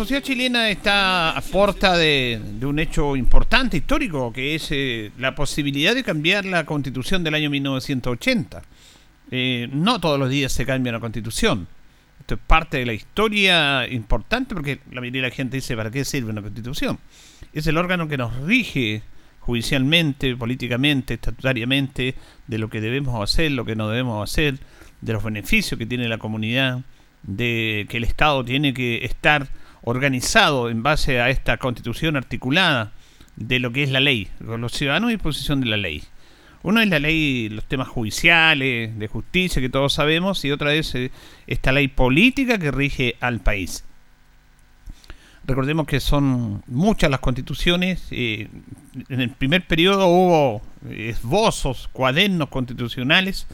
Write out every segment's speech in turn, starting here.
Sociedad chilena está a puerta de, un hecho importante, histórico, que es eh, la posibilidad de cambiar la constitución del año 1980. Eh, no todos los días se cambia una constitución. Esto es parte de la historia importante porque la mayoría de la gente dice, ¿para qué sirve una constitución? Es el órgano que nos rige judicialmente, políticamente, estatutariamente, de lo que debemos hacer, lo que no debemos hacer, de los beneficios que tiene la comunidad de que el Estado tiene que estar organizado en base a esta constitución articulada de lo que es la ley, los ciudadanos a disposición de la ley. Uno es la ley, los temas judiciales, de justicia, que todos sabemos, y otra es eh, esta ley política que rige al país. Recordemos que son muchas las constituciones. Eh, en el primer periodo hubo esbozos, cuadernos constitucionales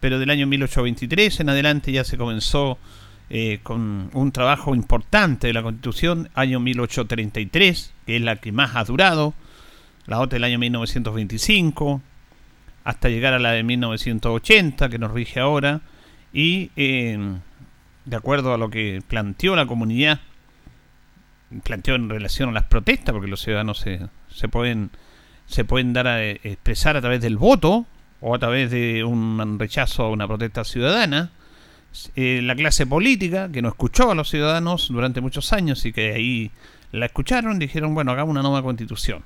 pero del año 1823 en adelante ya se comenzó eh, con un trabajo importante de la Constitución, año 1833, que es la que más ha durado, la otra del año 1925, hasta llegar a la de 1980, que nos rige ahora, y eh, de acuerdo a lo que planteó la comunidad, planteó en relación a las protestas, porque los ciudadanos se, se pueden se pueden dar a expresar a través del voto, o a través de un rechazo a una protesta ciudadana, eh, la clase política, que no escuchó a los ciudadanos durante muchos años y que ahí la escucharon, dijeron, bueno, hagamos una nueva constitución.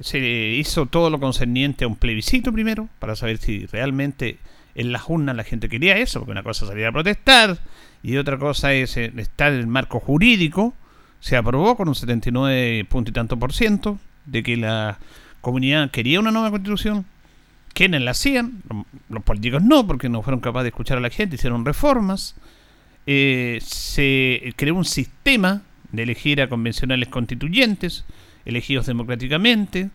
Se hizo todo lo concerniente a un plebiscito primero, para saber si realmente en las urnas la gente quería eso, porque una cosa es salir a protestar y otra cosa es eh, estar en el marco jurídico. Se aprobó con un 79 punto y tanto por ciento de que la comunidad quería una nueva constitución, quienes la hacían, los políticos no, porque no fueron capaces de escuchar a la gente, hicieron reformas, eh, se creó un sistema de elegir a convencionales constituyentes, elegidos democráticamente,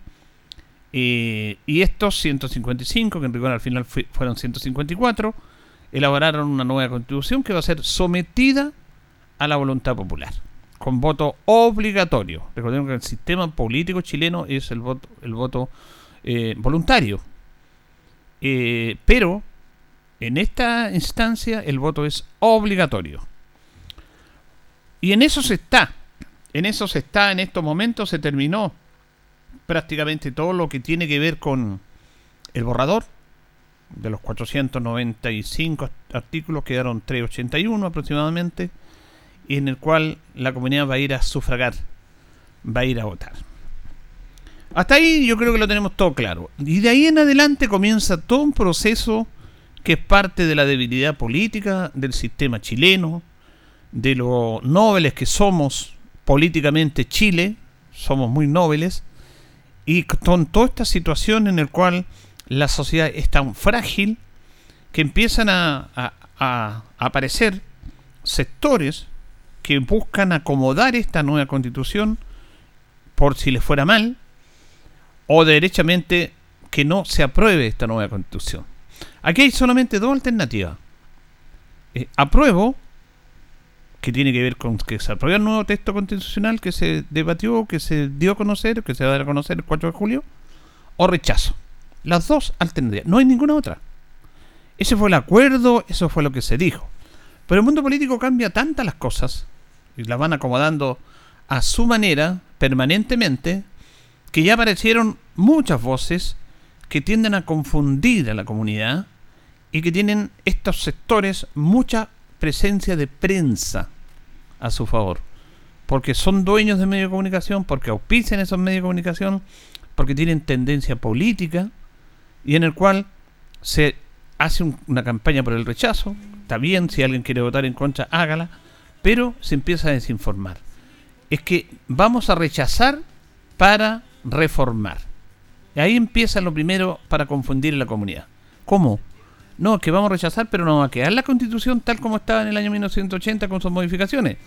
eh, y estos 155, que en rigor al final fueron 154, elaboraron una nueva constitución que va a ser sometida a la voluntad popular, con voto obligatorio. Recordemos que el sistema político chileno es el voto, el voto eh, voluntario. Eh, pero en esta instancia el voto es obligatorio. Y en eso se está. En eso se está. En estos momentos se terminó prácticamente todo lo que tiene que ver con el borrador. De los 495 artículos quedaron 381 aproximadamente. Y en el cual la comunidad va a ir a sufragar. Va a ir a votar. Hasta ahí yo creo que lo tenemos todo claro. Y de ahí en adelante comienza todo un proceso que es parte de la debilidad política del sistema chileno, de lo nobles que somos políticamente Chile, somos muy nobles, y con toda esta situación en la cual la sociedad es tan frágil que empiezan a, a aparecer sectores que buscan acomodar esta nueva constitución por si les fuera mal, o derechamente que no se apruebe esta nueva constitución. Aquí hay solamente dos alternativas. Eh, apruebo, que tiene que ver con que se apruebe el nuevo texto constitucional que se debatió, que se dio a conocer, que se va a dar a conocer el 4 de julio, o rechazo. Las dos alternativas, no hay ninguna otra. Ese fue el acuerdo, eso fue lo que se dijo. Pero el mundo político cambia tantas las cosas y las van acomodando a su manera permanentemente que ya aparecieron muchas voces que tienden a confundir a la comunidad y que tienen estos sectores mucha presencia de prensa a su favor. Porque son dueños de medios de comunicación, porque auspician esos medios de comunicación, porque tienen tendencia política y en el cual se hace una campaña por el rechazo, está bien, si alguien quiere votar en contra, hágala, pero se empieza a desinformar. Es que vamos a rechazar para reformar. Y ahí empieza lo primero para confundir a la comunidad. ¿Cómo? No, que vamos a rechazar, pero no va a quedar la constitución tal como estaba en el año 1980 con sus modificaciones,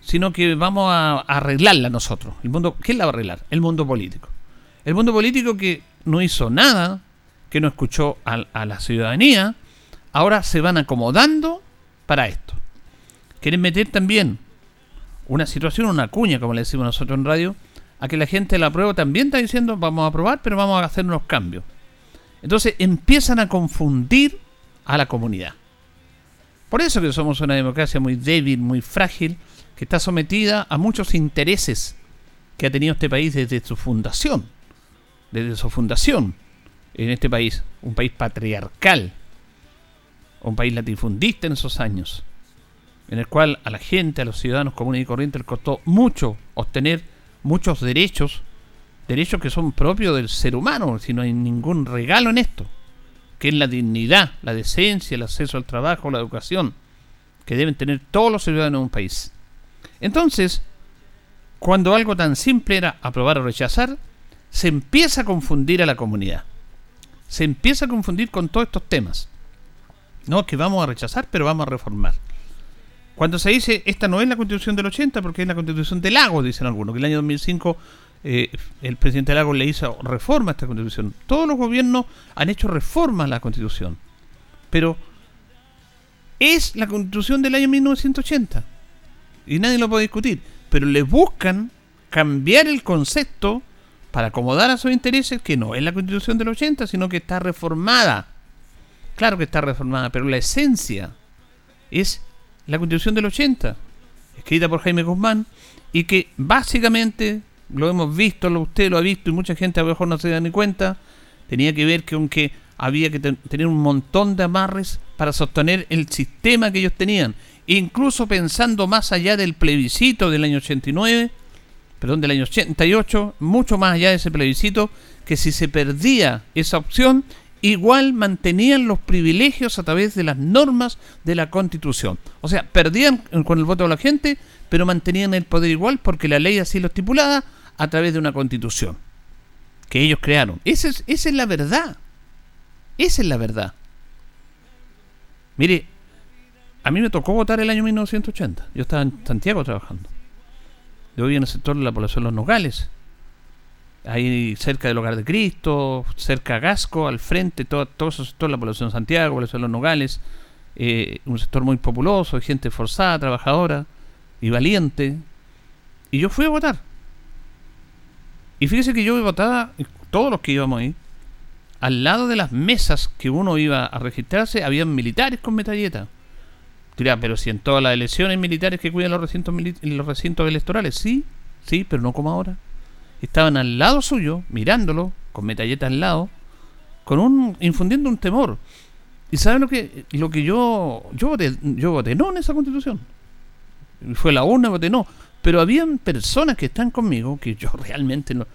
sino que vamos a arreglarla nosotros. El mundo, ¿Quién la va a arreglar? El mundo político. El mundo político que no hizo nada, que no escuchó a, la ciudadanía, ahora se van acomodando para esto. Quieren meter también una situación, una cuña, como le decimos nosotros en radio, a que la gente la prueba también está diciendo vamos a aprobar, pero vamos a hacer unos cambios. Entonces empiezan a confundir a la comunidad. Por eso que somos una democracia muy débil, muy frágil, que está sometida a muchos intereses que ha tenido este país desde su fundación desde su fundación en este país, un país patriarcal, un país latifundista en esos años, en el cual a la gente, a los ciudadanos comunes y corrientes les costó mucho obtener muchos derechos, derechos que son propios del ser humano, si no hay ningún regalo en esto, que es la dignidad, la decencia, el acceso al trabajo, la educación, que deben tener todos los ciudadanos de un país. Entonces, cuando algo tan simple era aprobar o rechazar, se empieza a confundir a la comunidad. Se empieza a confundir con todos estos temas. No, que vamos a rechazar, pero vamos a reformar. Cuando se dice, esta no es la constitución del 80, porque es la constitución de Lagos, dicen algunos, que el año 2005 eh, el presidente Lagos le hizo reforma a esta constitución. Todos los gobiernos han hecho reformas a la constitución. Pero es la constitución del año 1980. Y nadie lo puede discutir. Pero le buscan cambiar el concepto para acomodar a sus intereses, que no es la constitución del 80, sino que está reformada. Claro que está reformada, pero la esencia es la constitución del 80, escrita por Jaime Guzmán, y que básicamente, lo hemos visto, lo, usted lo ha visto y mucha gente a lo mejor no se da ni cuenta, tenía que ver que aunque había que tener un montón de amarres para sostener el sistema que ellos tenían, incluso pensando más allá del plebiscito del año 89, perdón, del año 88, mucho más allá de ese plebiscito, que si se perdía esa opción, igual mantenían los privilegios a través de las normas de la Constitución. O sea, perdían con el voto de la gente, pero mantenían el poder igual porque la ley así lo estipulaba a través de una Constitución que ellos crearon. Esa es, esa es la verdad. Esa es la verdad. Mire, a mí me tocó votar el año 1980. Yo estaba en Santiago trabajando. Yo vivo en el sector de la población de Los Nogales. Ahí cerca del Hogar de Cristo, cerca de Gasco, al frente, todo, todo ese la población de Santiago, población de Los Nogales. Eh, un sector muy populoso, gente forzada, trabajadora y valiente. Y yo fui a votar. Y fíjese que yo votaba, todos los que íbamos ahí, al lado de las mesas que uno iba a registrarse, habían militares con metralleta pero si en todas las elecciones militares que cuidan los recintos, los recintos electorales, sí, sí, pero no como ahora. Estaban al lado suyo, mirándolo, con metalleta al lado, con un infundiendo un temor. ¿Y saben lo que lo que yo yo voté, yo voté no en esa constitución? Fue la una, voté no. Pero habían personas que están conmigo, que yo realmente los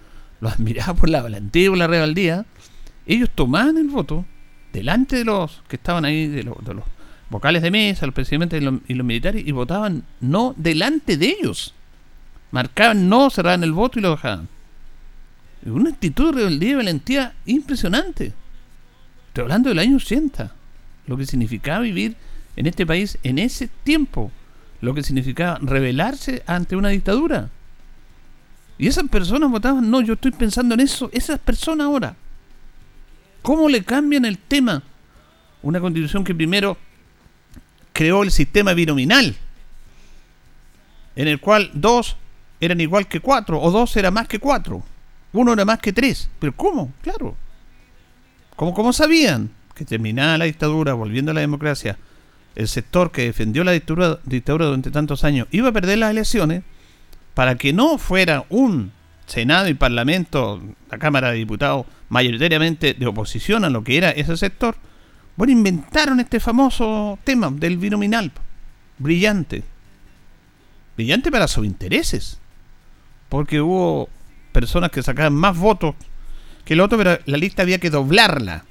admiraba por la valentía y por la rebeldía. Ellos tomaban el voto delante de los que estaban ahí, de, los los vocales de mesa, los presidentes y los, militares, y votaban no delante de ellos. Marcaban no, cerraban el voto y lo bajaban. Una actitud de rebeldía y valentía impresionante. Estoy hablando del año 80. Lo que significaba vivir en este país en ese tiempo. Lo que significaba rebelarse ante una dictadura. Y esas personas votaban, no, yo estoy pensando en eso, esas personas ahora. ¿Cómo le cambian el tema? Una constitución que primero creó el sistema binominal, en el cual dos eran igual que cuatro, o dos era más que cuatro, uno era más que tres. ¿Pero cómo? Claro. ¿Cómo, cómo sabían que terminada la dictadura, volviendo a la democracia, el sector que defendió la dictadura, dictadura durante tantos años iba a perder las elecciones para que no fuera un Senado y Parlamento, la Cámara de Diputados, mayoritariamente de oposición a lo que era ese sector, bueno, inventaron este famoso tema del binominal. Brillante. Brillante para sus intereses. Porque hubo personas que sacaban más votos que el otro, pero la lista había que doblarla.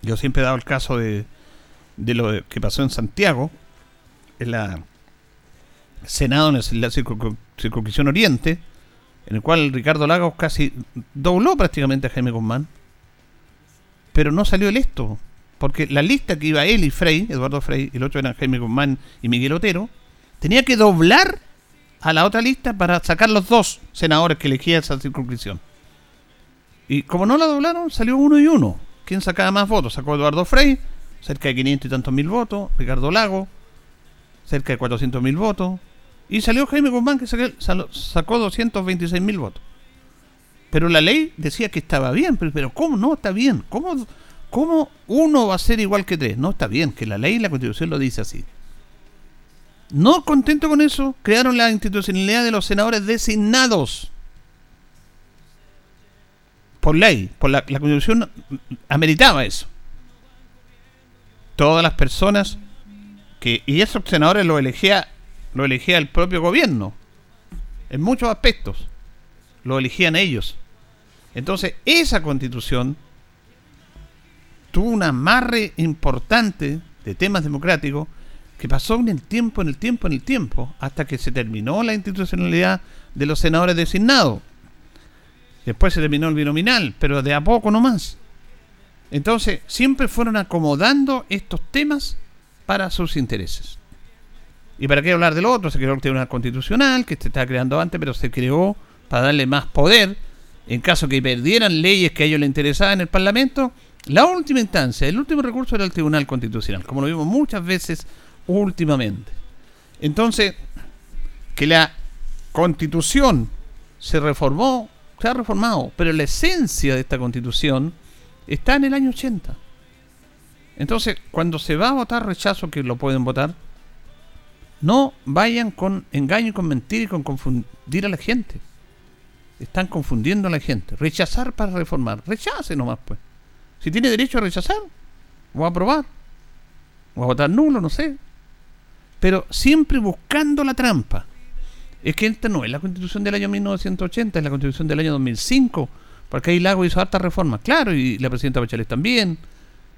Yo siempre he dado el caso de, lo que pasó en Santiago, en la Senado, en la circunscripción Oriente, en el cual Ricardo Lagos casi dobló prácticamente a Jaime Guzmán, pero no salió electo, porque la lista que iba él y Frey, Eduardo Frey, el otro eran Jaime Guzmán y Miguel Otero, tenía que doblar a la otra lista para sacar los dos senadores que elegía esa circunscripción. Y como no la doblaron, salió uno y uno. ¿Quién sacaba más votos? Sacó Eduardo Frey, cerca de 500 y tantos mil votos. Ricardo Lago, cerca de 400 mil votos. Y salió Jaime Guzmán, que sacó 226 mil votos. Pero la ley decía que estaba bien, pero, pero ¿cómo no está bien? ¿Cómo, ¿Cómo uno va a ser igual que tres? No está bien, que la ley y la constitución lo dice así. No contento con eso, crearon la institucionalidad de los senadores designados por ley, por la, constitución ameritaba eso. Todas las personas que y esos senadores lo elegía lo elegía el propio gobierno en muchos aspectos lo elegían ellos. Entonces, esa constitución tuvo un amarre importante de temas democráticos que pasó en el tiempo, en el tiempo, en el tiempo, hasta que se terminó la institucionalidad de los senadores designados. Después se terminó el binominal, pero de a poco nomás. Entonces, siempre fueron acomodando estos temas para sus intereses. ¿Y para qué hablar del otro? Se creó el Tribunal Constitucional, que se estaba creando antes, pero se creó para darle más poder. En caso que perdieran leyes que a ellos les interesaban en el Parlamento, la última instancia, el último recurso era el Tribunal Constitucional, como lo vimos muchas veces últimamente. Entonces, que la constitución se reformó, se ha reformado, pero la esencia de esta constitución está en el año 80. Entonces, cuando se va a votar rechazo, que lo pueden votar, no vayan con engaño, con mentir y con confundir a la gente. Están confundiendo a la gente. Rechazar para reformar. Rechace nomás, pues. Si tiene derecho a rechazar, o a aprobar, o a votar nulo, no sé pero siempre buscando la trampa. Es que esta no es la constitución del año 1980, es la constitución del año 2005, porque ahí Lago hizo hartas reformas, claro, y la presidenta Bachelet también.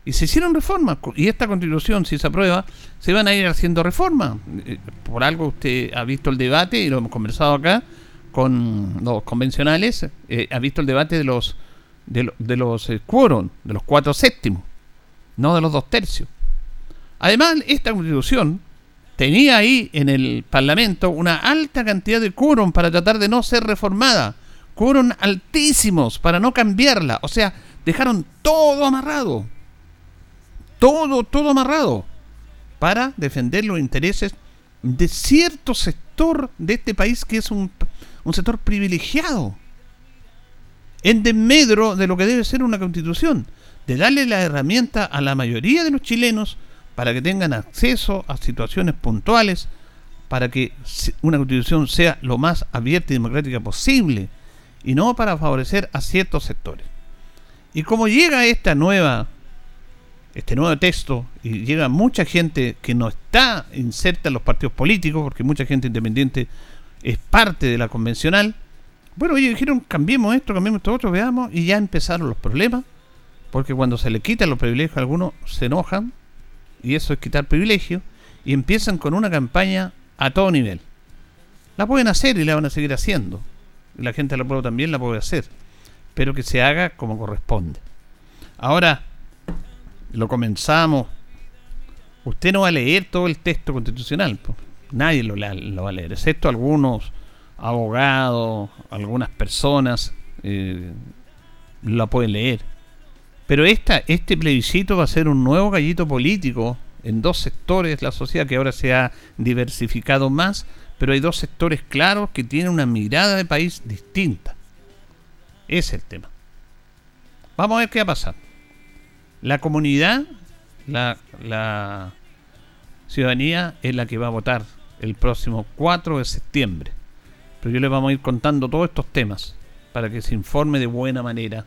Y se hicieron reformas, y esta constitución, si se aprueba, se van a ir haciendo reformas. Eh, por algo usted ha visto el debate, y lo hemos conversado acá, con los convencionales, eh, ha visto el debate de los de, de los eh, quórum, de los cuatro séptimos, no de los dos tercios. Además, esta constitución tenía ahí en el Parlamento una alta cantidad de quórum para tratar de no ser reformada. Quórum altísimos para no cambiarla. O sea, dejaron todo amarrado. Todo, todo amarrado. Para defender los intereses de cierto sector de este país que es un, un sector privilegiado. En desmedro de lo que debe ser una constitución. De darle la herramienta a la mayoría de los chilenos para que tengan acceso a situaciones puntuales, para que una constitución sea lo más abierta y democrática posible, y no para favorecer a ciertos sectores. Y como llega esta nueva, este nuevo texto, y llega mucha gente que no está inserta en los partidos políticos, porque mucha gente independiente es parte de la convencional, bueno, ellos dijeron, cambiemos esto, cambiemos esto otro, veamos, y ya empezaron los problemas, porque cuando se le quitan los privilegios a algunos, se enojan, y eso es quitar privilegio, y empiezan con una campaña a todo nivel. La pueden hacer y la van a seguir haciendo. La gente de la pueblo también la puede hacer, pero que se haga como corresponde. Ahora, lo comenzamos. Usted no va a leer todo el texto constitucional, nadie lo, lo, va a leer, excepto algunos abogados, algunas personas eh, la pueden leer pero esta, este plebiscito va a ser un nuevo gallito político en dos sectores de la sociedad que ahora se ha diversificado más, pero hay dos sectores claros que tienen una mirada de país distinta. Ese es el tema. Vamos a ver qué va a pasar. La comunidad, la, ciudadanía es la que va a votar el próximo 4 de septiembre. Pero yo les vamos a ir contando todos estos temas para que se informe de buena manera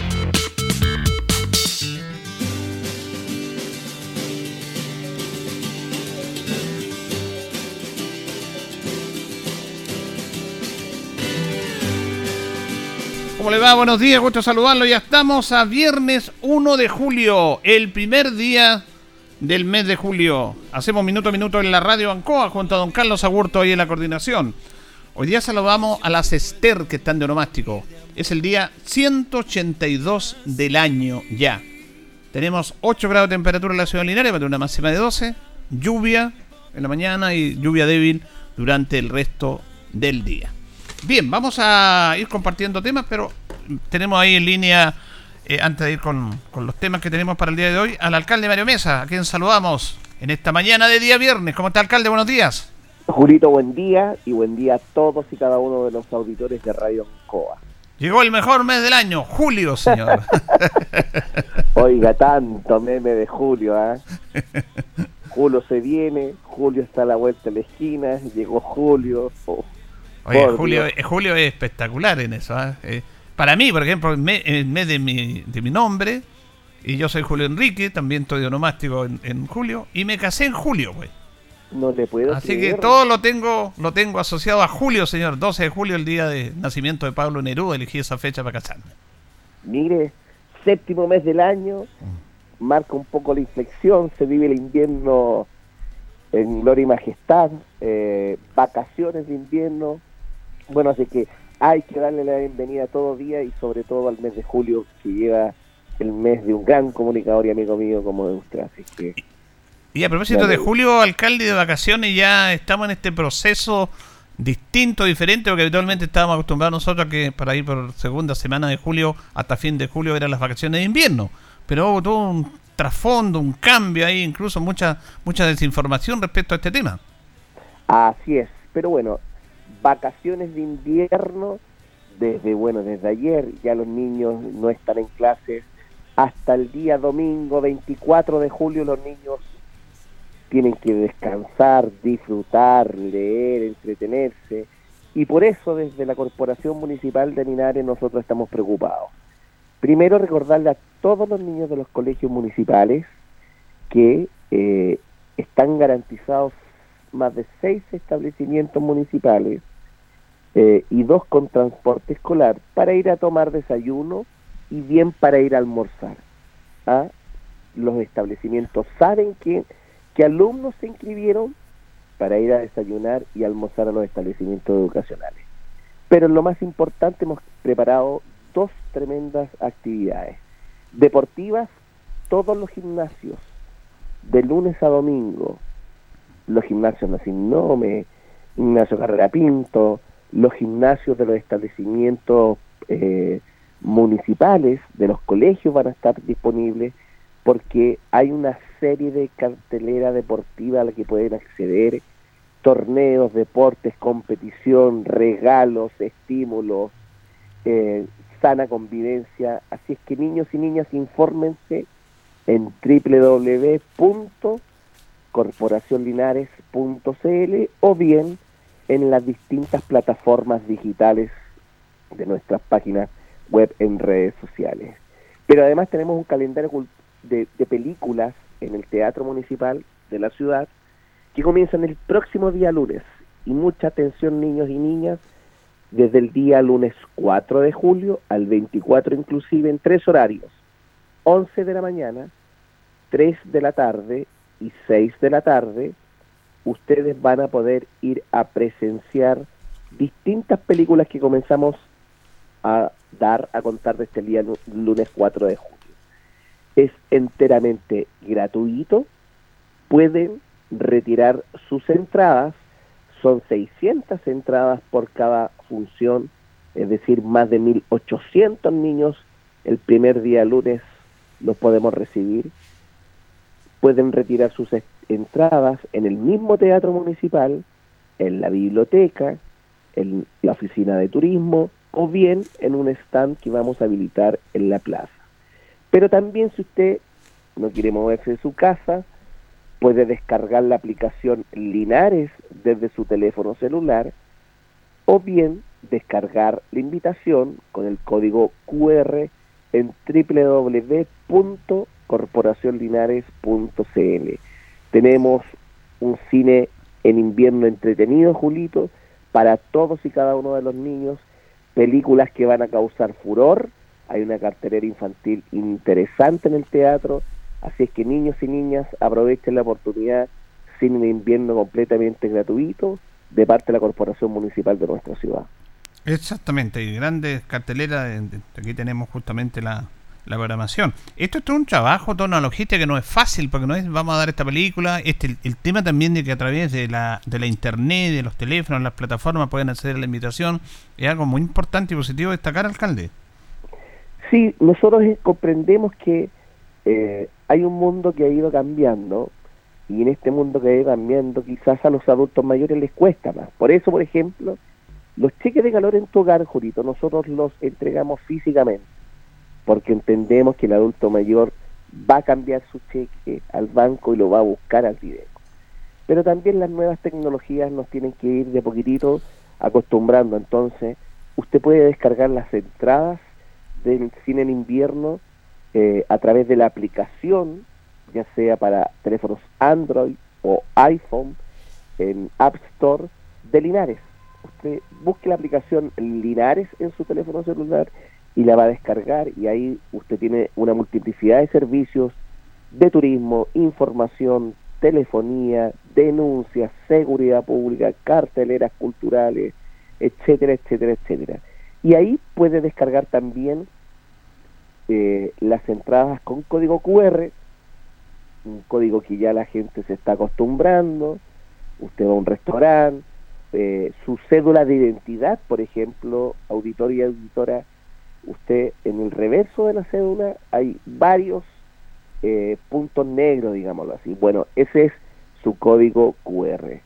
¿Cómo le va? Buenos días, gusto saludarlo. Ya estamos a viernes 1 de julio, el primer día del mes de julio. Hacemos minuto a minuto en la radio Ancoa junto a don Carlos Agurto ahí en la coordinación. Hoy día saludamos a las Esther que están de onomástico. Es el día 182 del año ya. Tenemos 8 grados de temperatura en la ciudad de Linares, una máxima de 12. Lluvia en la mañana y lluvia débil durante el resto del día. Bien, vamos a ir compartiendo temas, pero tenemos ahí en línea, eh, antes de ir con, los temas que tenemos para el día de hoy, al alcalde Mario Mesa, a quien saludamos en esta mañana de día viernes. ¿Cómo está, alcalde? Buenos días. Julito, buen día y buen día a todos y cada uno de los auditores de Radio Coa. Llegó el mejor mes del año, julio, señor. Oiga, tanto meme de julio, ¿ah? Julio se viene, Julio está a la vuelta de la esquina, llegó Julio. Oh. Oye, Julio, eh, Julio es espectacular en eso. ¿ah? Eh, para mí, por ejemplo, en mes de mi, de mi nombre, y yo soy Julio Enrique, también estoy onomástico en, en julio, y me casé en julio, güey. No le puedo Así que todo lo tengo lo tengo asociado a julio, señor. 12 de julio, el día de nacimiento de Pablo Neruda, elegí esa fecha para casarme. Mire, séptimo mes del año, marca un poco la inflexión, se vive el invierno en gloria y majestad, eh, vacaciones de invierno, bueno, así que hay que darle la bienvenida todo día y sobre todo al mes de julio que lleva el mes de un gran comunicador y amigo mío como de usted. Así que y a propósito de julio, alcalde de vacaciones, ya estamos en este proceso distinto, diferente, porque habitualmente estábamos acostumbrados nosotros a que para ir por segunda semana de julio hasta fin de julio eran las vacaciones de invierno. Pero hubo todo un trasfondo, un cambio ahí, incluso mucha, mucha desinformación respecto a este tema. Así es, pero bueno, vacaciones de invierno, desde, bueno, desde ayer ya los niños no están en clases, hasta el día domingo 24 de julio los niños tienen que descansar, disfrutar, leer, entretenerse, y por eso desde la Corporación Municipal de Linares nosotros estamos preocupados. Primero recordarle a todos los niños de los colegios municipales que eh, están garantizados más de seis establecimientos municipales eh, y dos con transporte escolar para ir a tomar desayuno y bien para ir a almorzar. ¿Ah? Los establecimientos saben que, alumnos se inscribieron para ir a desayunar y almorzar a los establecimientos educacionales. Pero lo más importante, hemos preparado dos tremendas actividades. Deportivas, todos los gimnasios, de lunes a domingo, los gimnasios Nacinnome, Gimnasio Carrera Pinto, los gimnasios de los establecimientos eh, municipales, de los colegios van a estar disponibles porque hay una serie de cartelera deportiva a la que pueden acceder, torneos, deportes, competición, regalos, estímulos, eh, sana convivencia. Así es que niños y niñas, infórmense en www.corporacionlinares.cl o bien en las distintas plataformas digitales de nuestras páginas web en redes sociales. Pero además tenemos un calendario de, películas en el Teatro Municipal de la ciudad que comienzan el próximo día lunes. Y mucha atención niños y niñas, desde el día lunes 4 de julio al 24 inclusive en tres horarios. 11 de la mañana, 3 de la tarde y 6 de la tarde ustedes van a poder ir a presenciar distintas películas que comenzamos a dar a contar de este día lunes 4 de julio. Es enteramente gratuito, pueden retirar sus entradas, son 600 entradas por cada función, es decir, más de 1.800 niños el primer día lunes los podemos recibir. Pueden retirar sus entradas en el mismo teatro municipal, en la biblioteca, en la oficina de turismo o bien en un stand que vamos a habilitar en la plaza. Pero también si usted no quiere moverse de su casa, puede descargar la aplicación Linares desde su teléfono celular o bien descargar la invitación con el código QR en www.corporacionlinares.cl. Tenemos un cine en invierno entretenido, Julito, para todos y cada uno de los niños, películas que van a causar furor, hay una cartelera infantil interesante en el teatro, así es que niños y niñas aprovechen la oportunidad, cine de invierno completamente gratuito, de parte de la Corporación Municipal de nuestra ciudad. Exactamente, y grandes carteleras, aquí tenemos justamente la, la programación. Esto es todo un trabajo, toda una logística que no es fácil, porque no es vamos a dar esta película. Este, el, tema también de que a través de la, de la internet, de los teléfonos, las plataformas pueden acceder a la invitación, es algo muy importante y positivo destacar, alcalde. Sí, nosotros comprendemos que eh, hay un mundo que ha ido cambiando y en este mundo que ha ido cambiando quizás a los adultos mayores les cuesta más. Por eso, por ejemplo, los cheques de calor en tu hogar, Jurito, nosotros los entregamos físicamente porque entendemos que el adulto mayor va a cambiar su cheque al banco y lo va a buscar al video. Pero también las nuevas tecnologías nos tienen que ir de poquitito acostumbrando. Entonces, usted puede descargar las entradas del cine en invierno eh, a través de la aplicación, ya sea para teléfonos Android o iPhone, en App Store de Linares. Usted busque la aplicación Linares en su teléfono celular y la va a descargar y ahí usted tiene una multiplicidad de servicios de turismo, información, telefonía, denuncias, seguridad pública, carteleras culturales, etcétera, etcétera, etcétera. Y ahí puede descargar también eh, las entradas con código QR, un código que ya la gente se está acostumbrando, usted va a un restaurante, eh, su cédula de identidad, por ejemplo, auditoría y auditora, usted en el reverso de la cédula hay varios eh, puntos negros, digámoslo así. Bueno, ese es su código QR.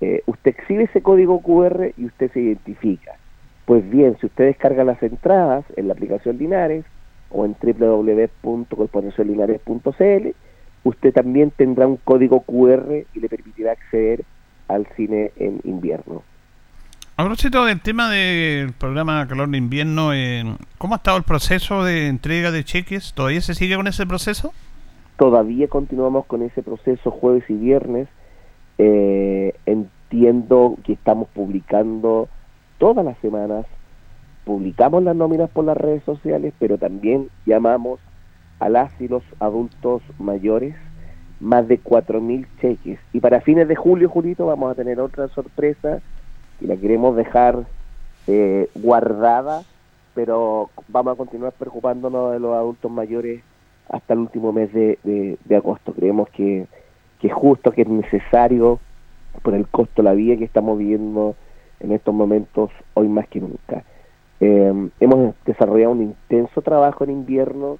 Eh, usted exhibe ese código QR y usted se identifica. Pues bien, si usted descarga las entradas en la aplicación Linares o en www.corporacionlinares.cl, usted también tendrá un código QR y le permitirá acceder al cine en invierno. A del tema del programa Calor de Invierno, eh, ¿cómo ha estado el proceso de entrega de cheques? ¿Todavía se sigue con ese proceso? Todavía continuamos con ese proceso jueves y viernes. Eh, entiendo que estamos publicando todas las semanas, publicamos las nóminas por las redes sociales, pero también llamamos a las y los adultos mayores más de 4.000 cheques. Y para fines de julio, Julito, vamos a tener otra sorpresa y la queremos dejar eh, guardada, pero vamos a continuar preocupándonos de los adultos mayores hasta el último mes de, de, agosto. Creemos que, que es justo, que es necesario por el costo de la vida que estamos viviendo en estos momentos hoy más que nunca. Eh, hemos desarrollado un intenso trabajo en invierno,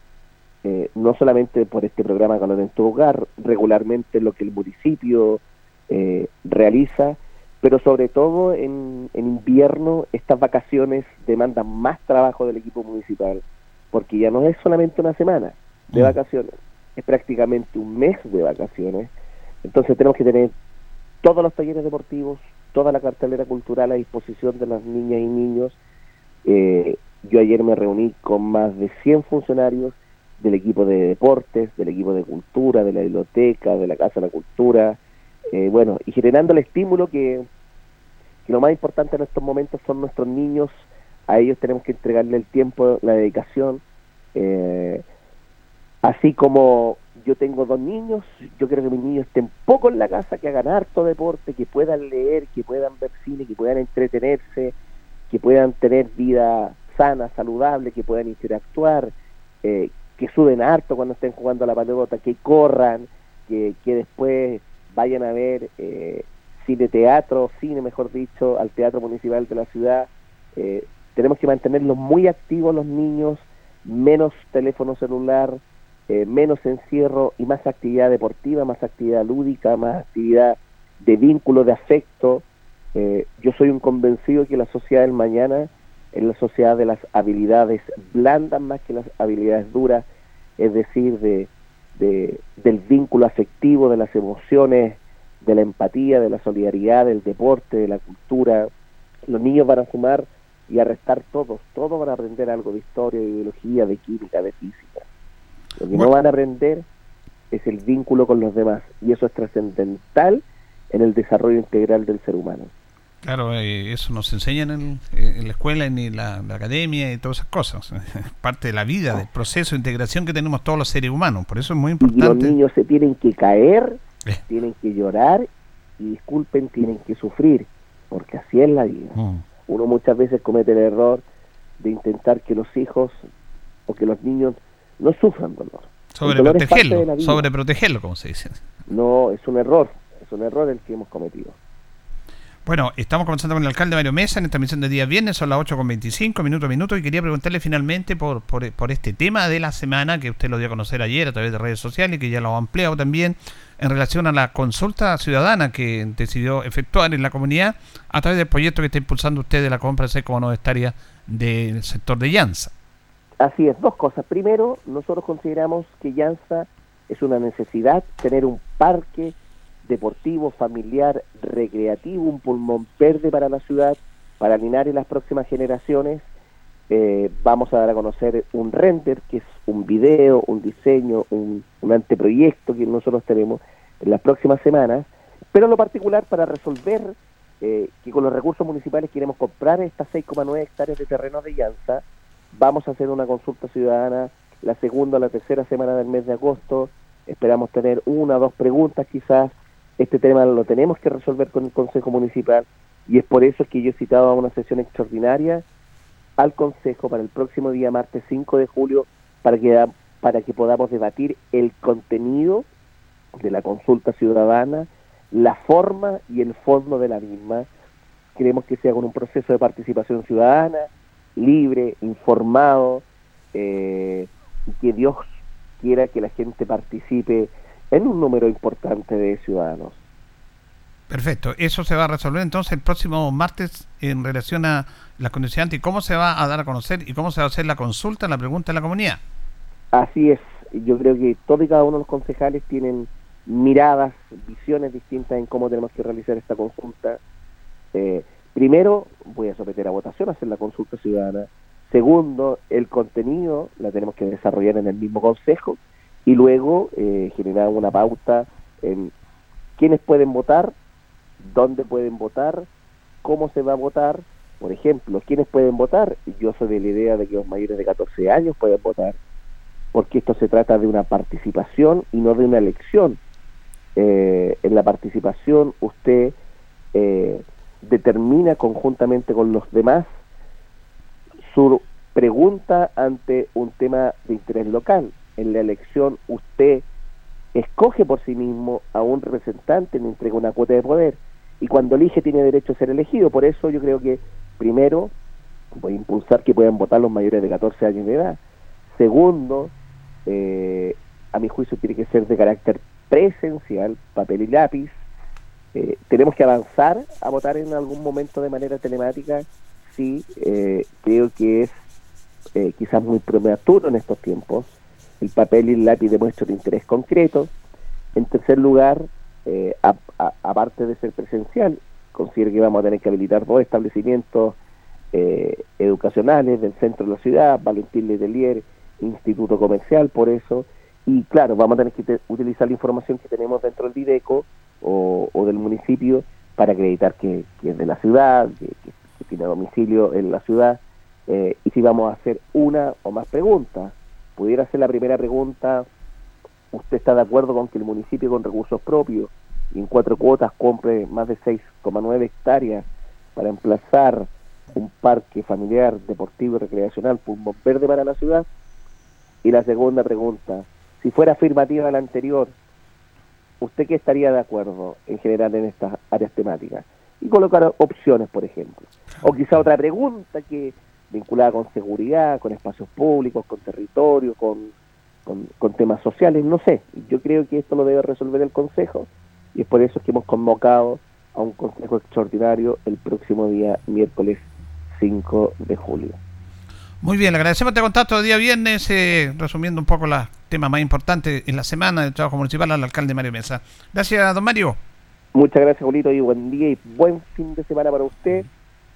eh, no solamente por este programa Calor en tu hogar, regularmente lo que el municipio eh, realiza, pero sobre todo en, invierno estas vacaciones demandan más trabajo del equipo municipal, porque ya no es solamente una semana de mm. vacaciones, es prácticamente un mes de vacaciones, entonces tenemos que tener todos los talleres deportivos, toda la cartelera cultural a disposición de las niñas y niños. Eh, yo ayer me reuní con más de 100 funcionarios del equipo de deportes, del equipo de cultura, de la biblioteca, de la Casa de la Cultura, eh, bueno, y generando el estímulo que, lo más importante en estos momentos son nuestros niños, a ellos tenemos que entregarle el tiempo, la dedicación, eh, así como yo tengo dos niños, yo quiero que mis niños estén poco en la casa, que hagan harto deporte, que puedan leer, que puedan ver cine, que puedan entretenerse, que puedan tener vida sana, saludable, que puedan interactuar, eh, que suben harto cuando estén jugando a la pelota, que corran, que, que después vayan a ver eh, cine teatro, cine mejor dicho, al Teatro Municipal de la ciudad. Eh, tenemos que mantenerlos muy activos los niños, menos teléfono celular, eh, menos encierro y más actividad deportiva, más actividad lúdica, más actividad de vínculo, de afecto. Eh, yo soy un convencido que la sociedad del mañana es la sociedad de las habilidades blandas más que las habilidades duras, es decir, de, del vínculo afectivo, de las emociones, de la empatía, de la solidaridad, del deporte, de la cultura. Los niños van a sumar y a restar todos, todos van a aprender algo de historia, de biología, de química, de física. Lo que no van a aprender es el vínculo con los demás y eso es trascendental en el desarrollo integral del ser humano. Claro, eh, eso nos enseñan en, en, la escuela, en la, academia y todas esas cosas. parte de la vida, del proceso de integración que tenemos todos los seres humanos. Por eso es muy importante. Los niños se tienen que caer, eh. tienen que llorar y disculpen, tienen que sufrir, porque así es la vida. Mm. Uno muchas veces comete el error de intentar que los hijos o que los niños no sufran dolor. Sobreprotegerlo, sobreprotegerlo, como se dice. No, es un error, es un error el que hemos cometido. Bueno, estamos comenzando con el alcalde Mario Mesa en esta emisión de día viernes, son las 8.25, minuto a minuto, y quería preguntarle finalmente por, por, este tema de la semana que usted lo dio a conocer ayer a través de redes sociales y que ya lo ha ampliado también en relación a la consulta ciudadana que decidió efectuar en la comunidad a través del proyecto que está impulsando usted de la compra de no estaría del sector de Llanza. Así es, dos cosas. Primero, nosotros consideramos que Llanza es una necesidad tener un parque deportivo, familiar, recreativo, un pulmón verde para la ciudad, para Linares y las próximas generaciones. Eh, vamos a dar a conocer un render, que es un video, un diseño, un, anteproyecto que nosotros tenemos en las próximas semanas, pero lo particular para resolver eh, que con los recursos municipales queremos comprar estas 6,9 hectáreas de terreno de Llanza, vamos a hacer una consulta ciudadana la segunda o la tercera semana del mes de agosto, esperamos tener una o dos preguntas quizás este tema lo tenemos que resolver con el Consejo Municipal y es por eso que yo he citado a una sesión extraordinaria al Consejo para el próximo día martes 5 de julio para que, para que podamos debatir el contenido de la consulta ciudadana, la forma y el fondo de la misma. Queremos que sea con un proceso de participación ciudadana, libre, informado, eh, y que Dios quiera que la gente participe en un número importante de ciudadanos. Perfecto, eso se va a resolver entonces el próximo martes en relación a las condiciones y cómo se va a dar a conocer y cómo se va a hacer la consulta, la pregunta de la comunidad. Así es, yo creo que todos y cada uno de los concejales tienen miradas, visiones distintas en cómo tenemos que realizar esta consulta. Eh, primero, voy a someter a votación, hacer la consulta ciudadana. Segundo, el contenido la tenemos que desarrollar en el mismo consejo y luego eh, generar una pauta en quiénes pueden votar, dónde pueden votar, cómo se va a votar. Por ejemplo, ¿quiénes pueden votar? Yo soy de la idea de que los mayores de 14 años pueden votar, porque esto se trata de una participación y no de una elección. Eh, en la participación usted eh, determina conjuntamente con los demás su pregunta ante un tema de interés local en la elección usted escoge por sí mismo a un representante, le entrega una cuota de poder y cuando elige tiene derecho a ser elegido. Por eso yo creo que primero voy a impulsar que puedan votar los mayores de 14 años de edad. Segundo, eh, a mi juicio tiene que ser de carácter presencial, papel y lápiz. Eh, tenemos que avanzar a votar en algún momento de manera telemática. Sí, eh, creo que es quizás muy prematuro en estos tiempos el papel y el lápiz demuestran interés concreto. En tercer lugar, eh, aparte de ser presencial, considero que vamos a tener que habilitar dos establecimientos eh, educacionales del centro de la ciudad, Valentín Letelier, Instituto Comercial, por eso, y claro, vamos a tener que utilizar la información que tenemos dentro del DIDECO o, del municipio para acreditar que, es de la ciudad, que, tiene domicilio en la ciudad, eh, y si vamos a hacer una o más preguntas pudiera hacer la primera pregunta, ¿usted está de acuerdo con que el municipio con recursos propios y en cuatro cuotas compre más de 6,9 hectáreas para emplazar un parque familiar, deportivo y recreacional, pulmón verde para la ciudad? Y la segunda pregunta, si fuera afirmativa la anterior, ¿usted qué estaría de acuerdo en general en estas áreas temáticas? Y colocar opciones, por ejemplo. O quizá otra pregunta que vinculada con seguridad, con espacios públicos, con territorio, con, con, temas sociales, no sé. Yo creo que esto lo debe resolver el Consejo y es por eso que hemos convocado a un consejo extraordinario el próximo día miércoles 5 de julio. Muy bien, le agradecemos este contacto de día viernes, eh, resumiendo un poco los temas más importantes en la semana del trabajo municipal al alcalde Mario Mesa. Gracias, don Mario. Muchas gracias, Julito, y buen día y buen fin de semana para usted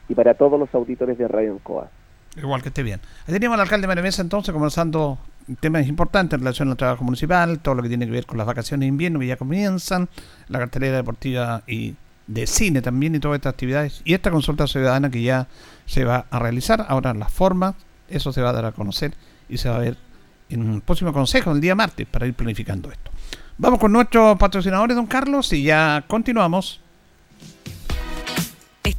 y para todos los auditores de Radio Encoa. Igual que esté bien. Ahí teníamos al alcalde Mario entonces conversando temas importantes en relación al trabajo municipal, todo lo que tiene que ver con las vacaciones de invierno que ya comienzan, la cartelera deportiva y de cine también y todas estas actividades y esta consulta ciudadana que ya se va a realizar. Ahora la forma, eso se va a dar a conocer y se va a ver en un próximo consejo el día martes para ir planificando esto. Vamos con nuestros patrocinadores, don Carlos, y ya continuamos.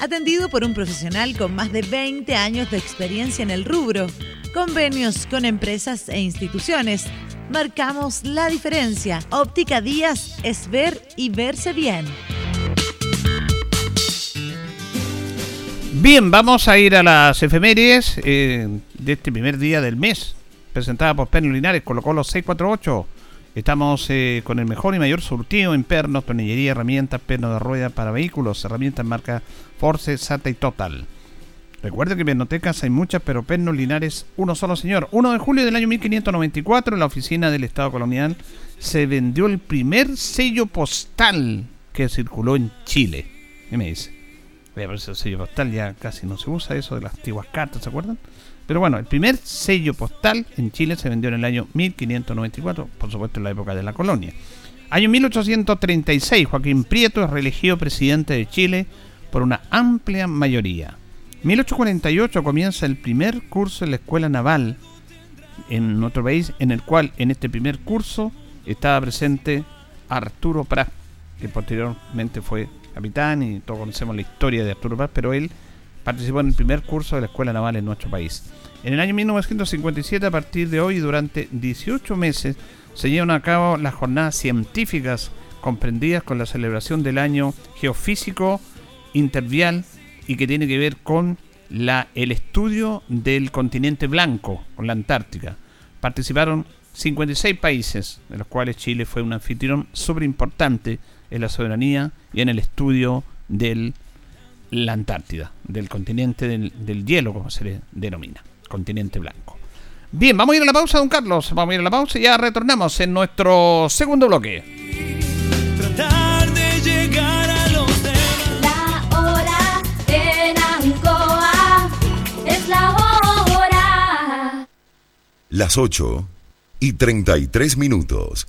atendido por un profesional con más de 20 años de experiencia en el rubro, convenios con empresas e instituciones. Marcamos la diferencia. Óptica Díaz es ver y verse bien. Bien, vamos a ir a las efemérides eh, de este primer día del mes, presentada por Perno Linares, colocó los 648. Estamos eh, con el mejor y mayor surtido en pernos, tornillería, herramientas, pernos de rueda para vehículos, herramientas marca Force, SATA y Total. Recuerde que Pernotecas hay muchas, pero Pernos Linares, uno solo señor. 1 de julio del año 1594, en la oficina del Estado Colonial, se vendió el primer sello postal que circuló en Chile. ¿Qué me dice? Voy a ver si el sello postal ya casi no se usa, eso de las antiguas cartas, ¿se acuerdan? Pero bueno, el primer sello postal en Chile se vendió en el año 1594, por supuesto en la época de la colonia. Año 1836, Joaquín Prieto es reelegido presidente de Chile por una amplia mayoría. 1848 comienza el primer curso en la Escuela Naval en nuestro país, en el cual en este primer curso estaba presente Arturo Prat, que posteriormente fue capitán y todos conocemos la historia de Arturo Prat, pero él participó en el primer curso de la Escuela Naval en nuestro país. En el año 1957, a partir de hoy, durante 18 meses, se llevan a cabo las jornadas científicas comprendidas con la celebración del año geofísico intervial y que tiene que ver con la, el estudio del continente blanco, con la Antártica. Participaron 56 países, de los cuales Chile fue un anfitrión súper importante en la soberanía y en el estudio de la Antártida, del continente del, del hielo, como se le denomina, continente blanco. Bien, vamos a ir a la pausa, don Carlos. Vamos a ir a la pausa y ya retornamos en nuestro segundo bloque. Tratar de llegar a los La hora en Ancoa es la hora. Las 8 y 33 minutos.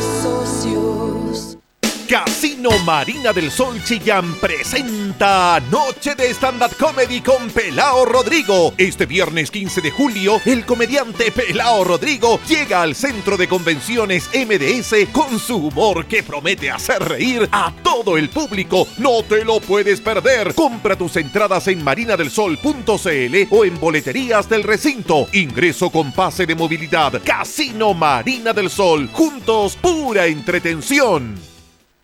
Casino Marina del Sol Chillán presenta Noche de Stand-Up Comedy con Pelao Rodrigo. Este viernes 15 de julio, el comediante Pelao Rodrigo llega al centro de convenciones MDS con su humor que promete hacer reír a todo el público. No te lo puedes perder. Compra tus entradas en marinadelsol.cl o en boleterías del recinto. Ingreso con pase de movilidad. Casino Marina del Sol. Juntos, pura entretención.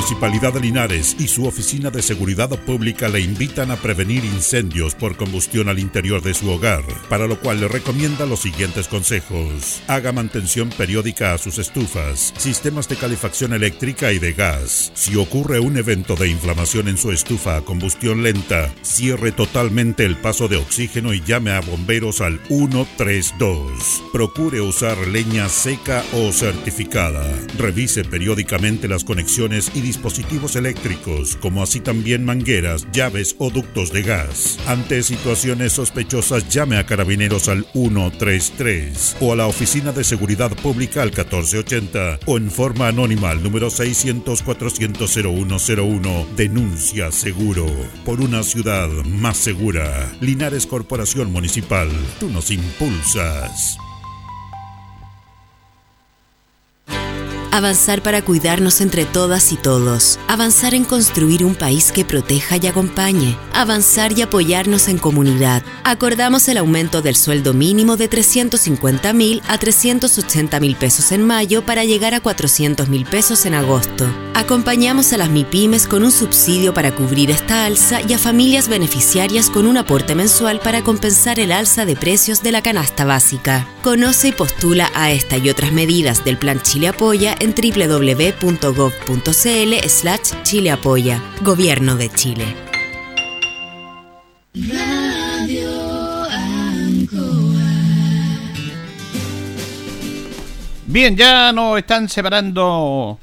Municipalidad de Linares y su Oficina de Seguridad Pública le invitan a prevenir incendios por combustión al interior de su hogar, para lo cual le recomienda los siguientes consejos. Haga mantención periódica a sus estufas, sistemas de calefacción eléctrica y de gas. Si ocurre un evento de inflamación en su estufa a combustión lenta, cierre totalmente el paso de oxígeno y llame a bomberos al 132. Procure usar leña seca o certificada. Revise periódicamente las conexiones y dispositivos eléctricos, como así también mangueras, llaves o ductos de gas. Ante situaciones sospechosas, llame a carabineros al 133 o a la Oficina de Seguridad Pública al 1480 o en forma anónima al número 600-400-0101. Denuncia seguro por una ciudad más segura. Linares Corporación Municipal, tú nos impulsas. Avanzar para cuidarnos entre todas y todos. Avanzar en construir un país que proteja y acompañe. Avanzar y apoyarnos en comunidad. Acordamos el aumento del sueldo mínimo de 350 mil a 380 mil pesos en mayo para llegar a 400 mil pesos en agosto. Acompañamos a las MIPIMES con un subsidio para cubrir esta alza y a familias beneficiarias con un aporte mensual para compensar el alza de precios de la canasta básica. Conoce y postula a esta y otras medidas del Plan Chile Apoya en www.gov.cl slash Chile Apoya. Gobierno de Chile. Bien, ya nos están separando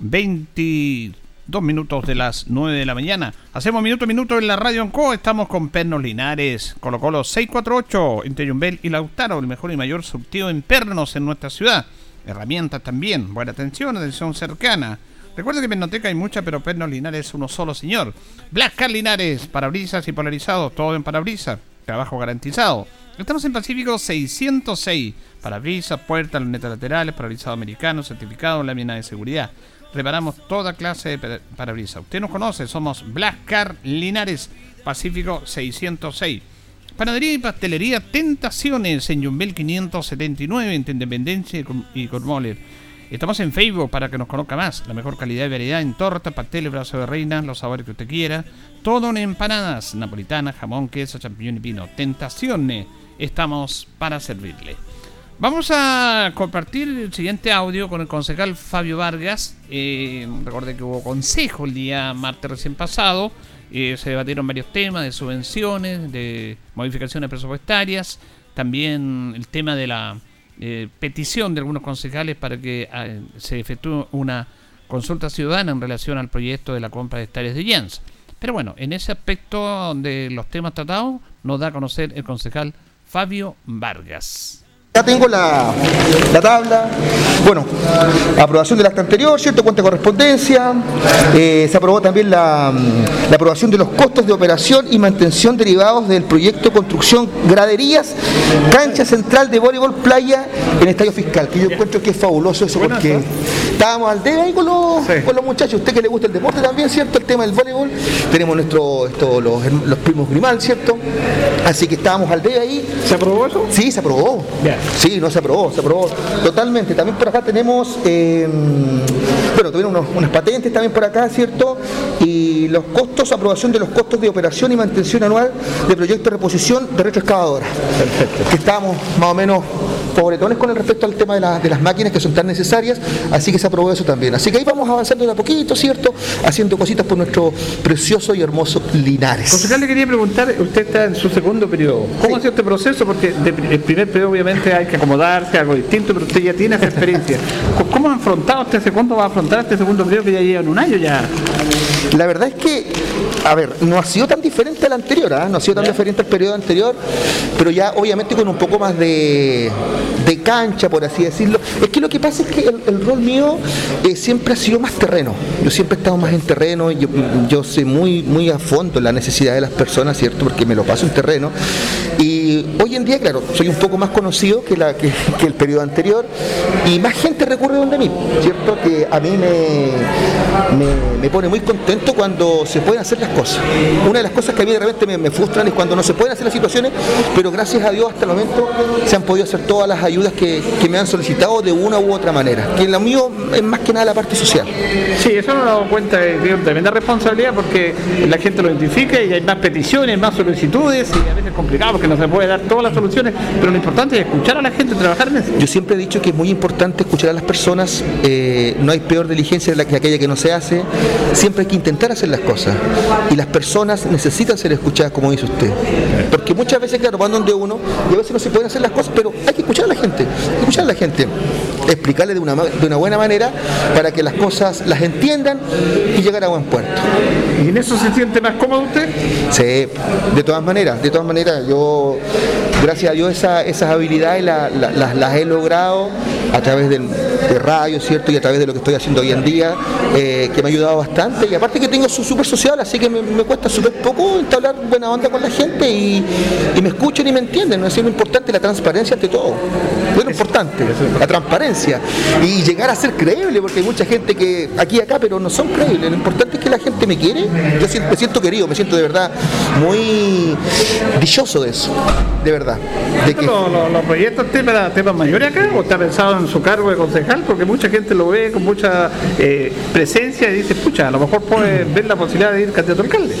22 minutos de las 9 de la mañana. Hacemos minuto a minuto en la radio Anco. Estamos con Pernos Linares, Colo Colo 648, entre Yumbel y Lautaro, el mejor y mayor surtido en pernos en nuestra ciudad. Herramientas también, buena atención, atención cercana. Recuerda que en Pernoteca hay mucha, pero Pernos Linares es uno solo, señor. Black Car Linares, parabrisas y polarizados, todo en parabrisas. Trabajo garantizado. Estamos en Pacífico 606. Parabrisas, puertas, lunetas laterales, parabrisado americano, certificado, lámina de seguridad. Reparamos toda clase de pa- parabrisas. Usted nos conoce, somos Black Car Linares, Pacífico 606. Panadería y pastelería Tentaciones en Yumbel 579 entre Independencia y Cor- y Cormoler. Estamos en Facebook para que nos conozca más. La mejor calidad y variedad en torta, pasteles, brazo de reina, los sabores que usted quiera. Todo en empanadas, napolitana, jamón, queso, champiñón y pino. Tentaciones. Estamos para servirle. Vamos a compartir el siguiente audio con el concejal Fabio Vargas. Eh, recordé que hubo consejo el día martes recién pasado. Eh, se debatieron varios temas de subvenciones, de modificaciones presupuestarias, también el tema de la eh, petición de algunos concejales para que eh, se efectúe una consulta ciudadana en relación al proyecto de la compra de hectáreas de Jans. Pero bueno, en ese aspecto de los temas tratados nos da a conocer el concejal Fabio Vargas. Ya tengo la, la tabla. Bueno, aprobación del acta anterior, ¿cierto? Cuenta de correspondencia. Eh, se aprobó también la, la aprobación de los costos de operación y mantención derivados del proyecto construcción graderías, cancha central de voleibol playa en estadio fiscal, que yo encuentro que es fabuloso eso porque estábamos al debe ahí con los, con los muchachos. Usted que le gusta el deporte también, ¿cierto? El tema del voleibol. Tenemos nuestro, esto, los, los primos Grimal, ¿cierto? Así que estábamos al debe ahí. ¿Se aprobó eso? Sí, se aprobó. Sí, no se aprobó, se aprobó totalmente. También por acá tenemos, eh, bueno, tuvieron unos- unas patentes también por acá, ¿cierto? Y los costos, aprobación de los costos de operación y mantención anual de proyecto de reposición de retroexcavadora. Que estábamos más o menos favoretones con el respecto al tema de, la- de las máquinas que son tan necesarias, así que se aprobó eso también. Así que ahí vamos avanzando de a poquito, ¿cierto? Haciendo cositas por nuestro precioso y hermoso Linares. Concejal, le quería preguntar, usted está en su segundo periodo. ¿Cómo ha sido este proceso? Porque de- el primer periodo obviamente hay que acomodarse, algo distinto, pero usted ya tiene esa experiencia. ¿Cómo- ¿Cómo ha afrontado este segundo, va a afrontar este segundo periodo que ya lleva en un año ya? La verdad es que, a ver, no ha sido tan diferente al anterior, ¿ah? no ha sido tan diferente al periodo anterior, pero ya obviamente con un poco más de, de cancha, por así decirlo. Es que lo que pasa es que el, el rol mío eh, siempre ha sido más terreno. Yo siempre he estado más en terreno, yo, yo sé muy, muy a fondo la necesidad de las personas, ¿cierto? Porque me lo paso en terreno. Y hoy en día, claro, soy un poco más conocido que, la, que, que el periodo anterior y más gente recurre donde mí, ¿cierto? Que a mí me, me, me pone muy contento cuando se pueden hacer las cosas. Una de las cosas que a mí de repente me, me frustran es cuando no se pueden hacer las situaciones, pero gracias a Dios hasta el momento se han podido hacer todas las ayudas que, que me han solicitado de una u otra manera. Que lo mío es más que nada la parte social. Sí, eso nos damos cuenta de tremenda responsabilidad porque la gente lo identifica y hay más peticiones, más solicitudes y a veces es complicado porque no se puede dar todas las soluciones, pero lo importante es escuchar a la gente, trabajar en eso. Yo siempre he dicho que es muy importante escuchar a las personas, eh, no hay peor diligencia que aquella que no se hace, siempre hay que intentar hacer las cosas y las personas necesitan ser escuchadas como dice usted, porque muchas veces, claro, van donde uno y a veces no se pueden hacer las cosas, pero hay que escuchar a la gente, escuchar a la gente, explicarle de una, de una buena manera para que las cosas las entiendan y llegar a buen puerto. ¿Y en eso se siente más cómodo usted? Sí, de todas maneras, de todas maneras, yo, gracias a Dios, esa- esas habilidades la- la- las, las he logrado a través del, de radio, ¿cierto? Y a través de lo que estoy haciendo hoy en día, eh, que me ha ayudado bastante. Y aparte que tengo su súper social, así que me, me cuesta súper poco entablar buena onda con la gente y, y me escuchan y me entienden. ¿no? Es lo importante la transparencia ante todo. Es lo importante, la transparencia. Y llegar a ser creíble, porque hay mucha gente que aquí y acá, pero no son creíbles. Lo importante es que la gente me quiere. Yo me siento querido, me siento de verdad muy dichoso de eso. De verdad. De que, ¿Lo, lo, lo proyecta usted para temas mayores acá o está pensado en su cargo de concejal? Porque mucha gente lo ve con mucha eh, presencia y dice, pucha, a lo mejor puede ver la posibilidad de ir candidato a alcalde.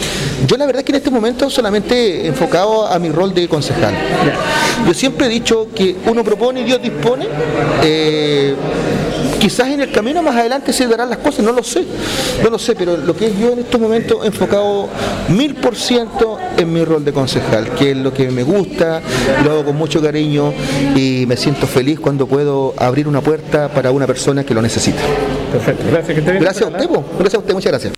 Yo la verdad es que en este momento solamente enfocado a mi rol de concejal. Yo siempre he dicho que uno propone y Dios dispone. eh, quizás en el camino más adelante se darán las cosas, no lo sé, no lo sé, pero lo que es yo en estos momentos enfocado mil por ciento en mi rol de concejal, que es lo que me gusta, lo hago con mucho cariño y me siento feliz cuando puedo abrir una puerta para una persona que lo necesita. Perfecto, gracias. Que bien. Gracias a usted, po. gracias a usted, muchas gracias.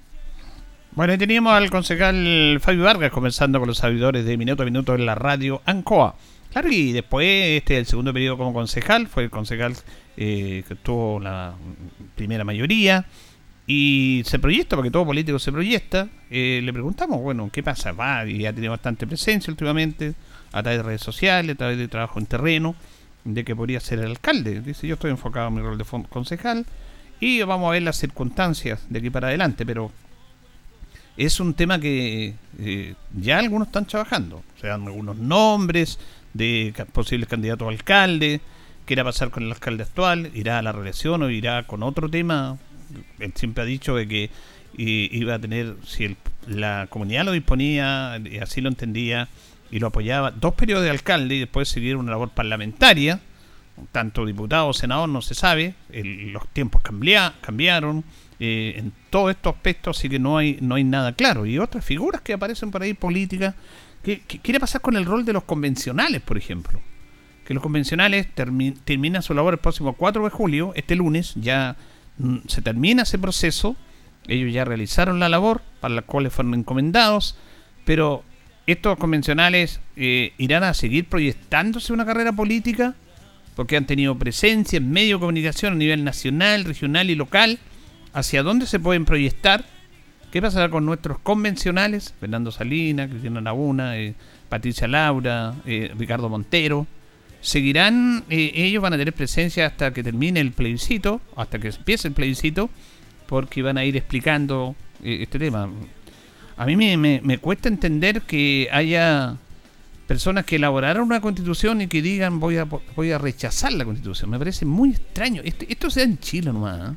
Bueno, y teníamos al concejal Fabio Vargas conversando con los sabidores de Minuto a Minuto en la radio ANCOA. Claro, y después, este el segundo periodo como concejal, fue el concejal eh, que tuvo la primera mayoría. Y se proyecta, porque todo político se proyecta. eh, le preguntamos, bueno, ¿qué pasa? Va, y ha tenido bastante presencia últimamente, a través de redes sociales, a través de trabajo en terreno, de que podría ser el alcalde. Dice, yo estoy enfocado en mi rol de concejal y vamos a ver las circunstancias de aquí para adelante, pero es un tema que eh, ya algunos están trabajando. Se dan algunos nombres de posibles candidatos a alcalde. ¿Qué irá a pasar con el alcalde actual? ¿Irá a la reelección o irá con otro tema? Él siempre ha dicho de que eh, iba a tener, si el- la comunidad lo disponía, y así lo entendía y lo apoyaba, dos periodos de alcalde y después seguir una labor parlamentaria. Tanto diputado o senador no se sabe, los tiempos cambia- cambiaron, eh, en todos estos aspectos, así que no hay, no hay nada claro. Y otras figuras que aparecen por ahí políticas. ¿Qué, qué quiere pasar con el rol de los convencionales, por ejemplo? Que los convencionales termi- terminan su labor el próximo 4 de julio, este lunes, ya mm, se termina ese proceso. Ellos ya realizaron la labor para la cual fueron encomendados, pero estos convencionales eh, irán a seguir proyectándose una carrera política porque han tenido presencia en medio de comunicación a nivel nacional, regional y local. ¿Hacia dónde se pueden proyectar? ¿Qué pasará con nuestros convencionales? Fernando Salinas, Cristina Laguna, eh, Patricia Laura, eh, Ricardo Montero. ¿Seguirán? eh, ellos van a tener presencia hasta que termine el plebiscito, hasta que empiece el plebiscito, porque van a ir explicando eh, este tema. A mí me, cuesta entender que haya personas que elaboraron una constitución y que digan voy a, voy a rechazar la constitución. Me parece muy extraño. Esto, esto se da en Chile nomás. ¿eh?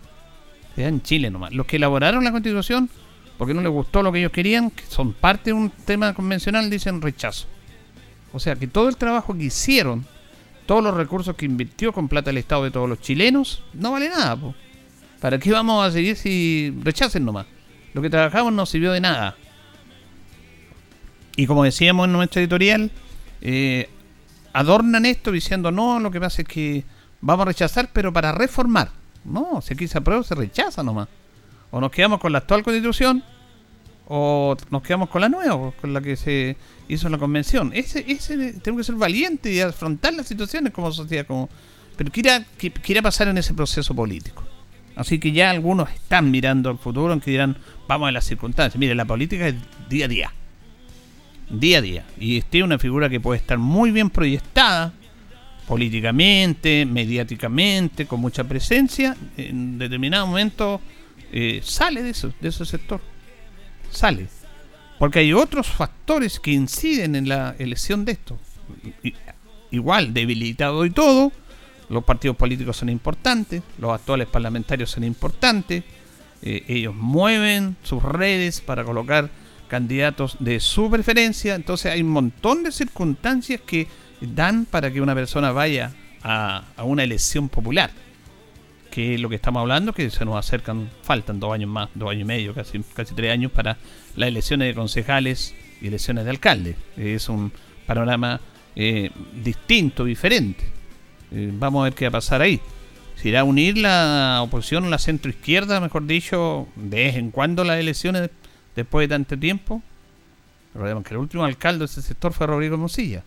Se da en Chile nomás. Los que elaboraron la constitución, porque no les gustó lo que ellos querían, que son parte de un tema convencional, dicen rechazo. O sea que todo el trabajo que hicieron todos los recursos que invirtió con plata el Estado de todos los chilenos, no vale nada. po. ¿Para qué vamos a seguir si rechacen nomás? Lo que trabajamos no sirvió de nada. Y como decíamos en nuestra editorial, eh, adornan esto diciendo, no, lo que pasa es que vamos a rechazar, pero para reformar. No, si aquí se aprueba, se rechaza nomás. O nos quedamos con la actual constitución, o nos quedamos con la nueva, con la que se hizo la convención. Ese, ese tenemos que ser valientes y afrontar las situaciones como sociedad, como pero quiera, quiera pasar en ese proceso político. Así que ya algunos están mirando al futuro, aunque dirán, vamos a las circunstancias. Mire, la política es día a día. Día a día. Y este es una figura que puede estar muy bien proyectada políticamente, mediáticamente, con mucha presencia. En determinado momento eh, sale de, eso, de ese sector. Sale. Porque hay otros factores que inciden en la elección de esto. Igual, debilitado y todo, los partidos políticos son importantes, los actuales parlamentarios son importantes, eh, ellos mueven sus redes para colocar candidatos de su preferencia, entonces hay un montón de circunstancias que dan para que una persona vaya a una elección popular, que lo que estamos hablando, que se nos acercan, faltan dos años más, dos años y medio, casi, casi tres años para las elecciones de concejales y elecciones de alcaldes. Es un panorama eh, distinto, diferente. Eh, vamos a ver qué va a pasar ahí. Si irá a unir la oposición, la centroizquierda, mejor dicho, de vez en cuando las elecciones después de tanto tiempo. Recordemos que el último alcalde de ese sector fue Rodrigo Mosilla.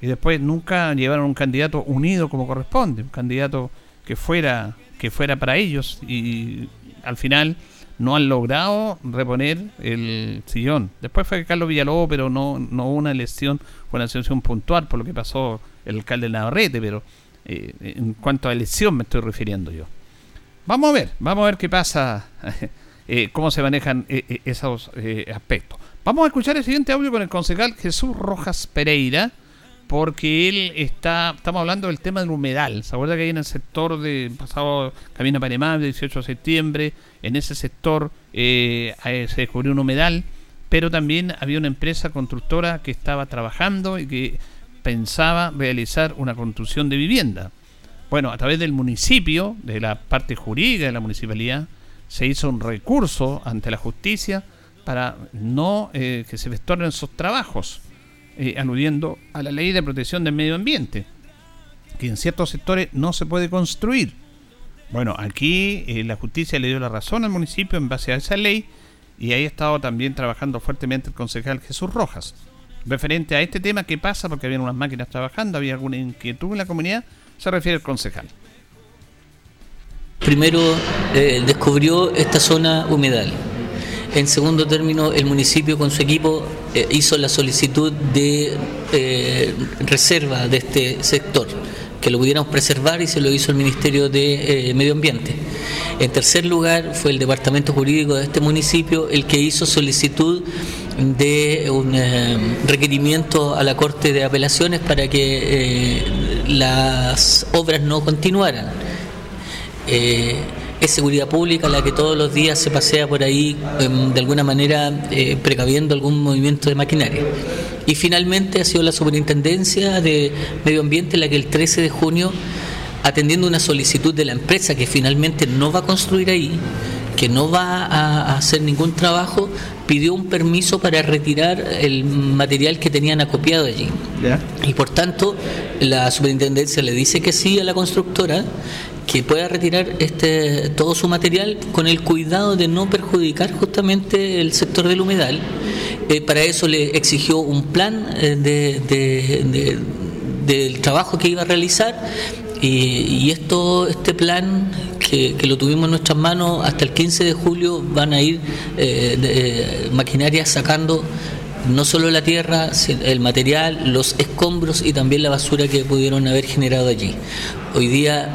Y después nunca llevaron un candidato unido como corresponde, un candidato que fuera, que fuera para ellos. Y al final no han logrado reponer el sillón. Después fue Carlos Villalobos, pero no, no hubo una elección, fue una elección puntual por lo que pasó el alcalde Navarrete, pero eh, en cuanto a elección me estoy refiriendo yo. Vamos a ver, vamos a ver qué pasa, eh, cómo se manejan eh, eh, esos eh, aspectos. Vamos a escuchar el siguiente audio con el concejal Jesús Rojas Pereira, porque él está, estamos hablando del tema del humedal. ¿Se acuerda que hay en el sector de pasado Camino el 18 de septiembre, en ese sector eh, se descubrió un humedal, pero también había una empresa constructora que estaba trabajando y que pensaba realizar una construcción de vivienda. Bueno, a través del municipio, de la parte jurídica de la municipalidad, se hizo un recurso ante la justicia para no eh, que se efectuaran esos trabajos, eh, aludiendo a la ley de protección del medio ambiente, que en ciertos sectores no se puede construir. Bueno, aquí eh, la justicia le dio la razón al municipio en base a esa ley y ahí ha estado también trabajando fuertemente el concejal Jesús Rojas. Referente a este tema, ¿qué pasa? Porque había unas máquinas trabajando, había alguna inquietud en la comunidad, se refiere el concejal. Primero, eh, descubrió esta zona humedal. En segundo término, el municipio con su equipo eh, hizo la solicitud de eh, reserva de este sector, que lo pudiéramos preservar y se lo hizo el Ministerio de eh, Medio Ambiente. En tercer lugar, fue el Departamento Jurídico de este municipio el que hizo solicitud de un requerimiento a la Corte de Apelaciones para que las obras no continuaran. Es seguridad pública la que todos los días se pasea por ahí em, de alguna manera eh, precaviendo algún movimiento de maquinaria. Y finalmente ha sido la Superintendencia de Medio Ambiente la que el 13 de junio, atendiendo una solicitud de la empresa que finalmente no va a construir ahí, que no va a a hacer ningún trabajo, pidió un permiso para retirar el material que tenían acopiado allí. Y por tanto, la superintendencia le dice que sí a la constructora que pueda retirar este todo su material con el cuidado de no perjudicar justamente el sector del humedal. Eh, para eso le exigió un plan eh, de, de- de- del trabajo que iba a realizar y, y esto este plan que, que lo tuvimos en nuestras manos hasta el 15 de julio van a ir eh, de- maquinarias sacando no solo la tierra, el material, los escombros y también la basura que pudieron haber generado allí. Hoy día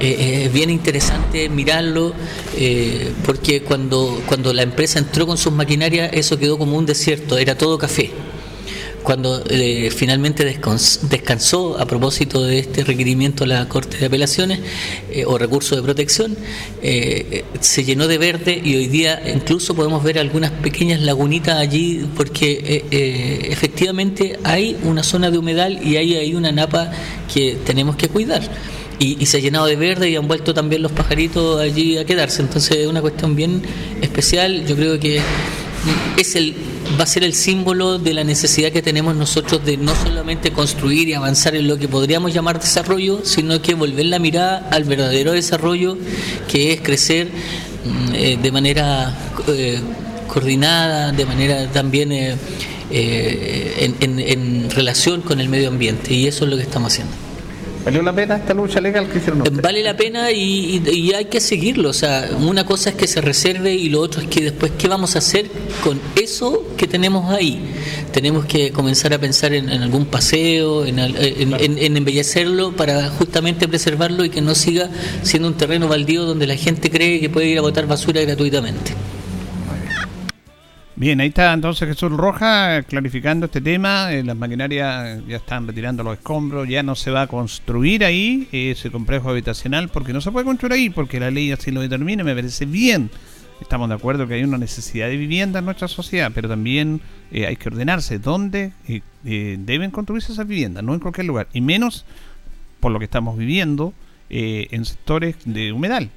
eh, es bien interesante mirarlo eh, porque cuando, cuando la empresa entró con sus maquinarias eso quedó como un desierto, era todo café. cuando eh, finalmente descansó a propósito de este requerimiento a la Corte de Apelaciones eh, o recurso de protección, eh, se llenó de verde y hoy día incluso podemos ver algunas pequeñas lagunitas allí porque efectivamente hay una zona de humedal y hay, hay una napa que tenemos que cuidar. Y, y, se ha llenado de verde y han vuelto también los pajaritos allí a quedarse. Entonces es una cuestión bien especial. Yo creo que es el va a ser el símbolo de la necesidad que tenemos nosotros de no solamente construir y avanzar en lo que podríamos llamar desarrollo, sino que volver la mirada al verdadero desarrollo, que es crecer mm, eh, de manera eh, coordinada, de manera también eh, en relación con el medio ambiente, y eso es lo que estamos haciendo. ¿Valió la pena esta lucha legal que hicieron Vale la pena y, hay que seguirlo. O sea, una cosa es que se reserve y lo otro es que después, ¿qué vamos a hacer con eso que tenemos ahí? Tenemos que comenzar a pensar en, algún paseo, en, en, embellecerlo para justamente preservarlo y que no siga siendo un terreno baldío donde la gente cree que puede ir a botar basura gratuitamente. Bien, ahí está entonces Jesús Roja clarificando este tema. Eh, las maquinarias ya están retirando los escombros, ya no se va a construir ahí ese complejo habitacional porque no se puede construir ahí, porque la ley así lo determina. Me parece bien. Estamos de acuerdo que hay una necesidad de vivienda en nuestra sociedad, pero también eh, hay que ordenarse dónde eh, deben construirse esas viviendas, no en cualquier lugar, y menos por lo que estamos viviendo en sectores de humedal,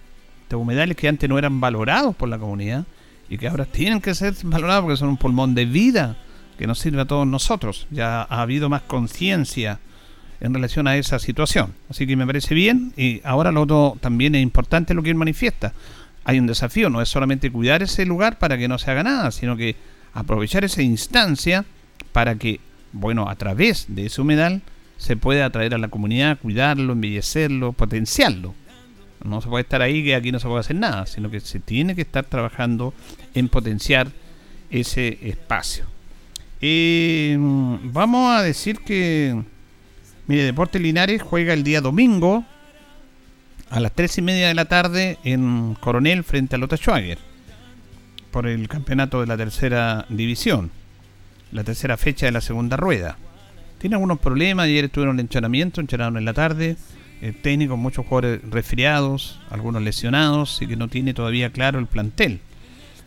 de humedales que antes no eran valorados por la comunidad y que ahora tienen que ser valorados porque son un pulmón de vida que nos sirve a todos nosotros. Ya ha habido más conciencia en relación a esa situación. Así que me parece bien y ahora lo otro también es importante lo que él manifiesta. Hay un desafío, no es solamente cuidar ese lugar para que no se haga nada, sino que aprovechar esa instancia para que, bueno, a través de ese humedal se pueda atraer a la comunidad, cuidarlo, embellecerlo, potenciarlo. No se puede estar ahí que aquí no se puede hacer nada, sino que se tiene que estar trabajando en potenciar ese espacio. Eh, vamos a decir que, mire, Deportes Linares juega el día domingo a las tres y media de la tarde en Coronel frente a Lota Schwager por el campeonato de la tercera división, la tercera fecha de la segunda rueda. Tiene algunos problemas, ayer estuvieron en entrenamiento, entrenaron en la tarde el técnico, muchos jugadores resfriados, algunos lesionados, y que no tiene todavía claro el plantel.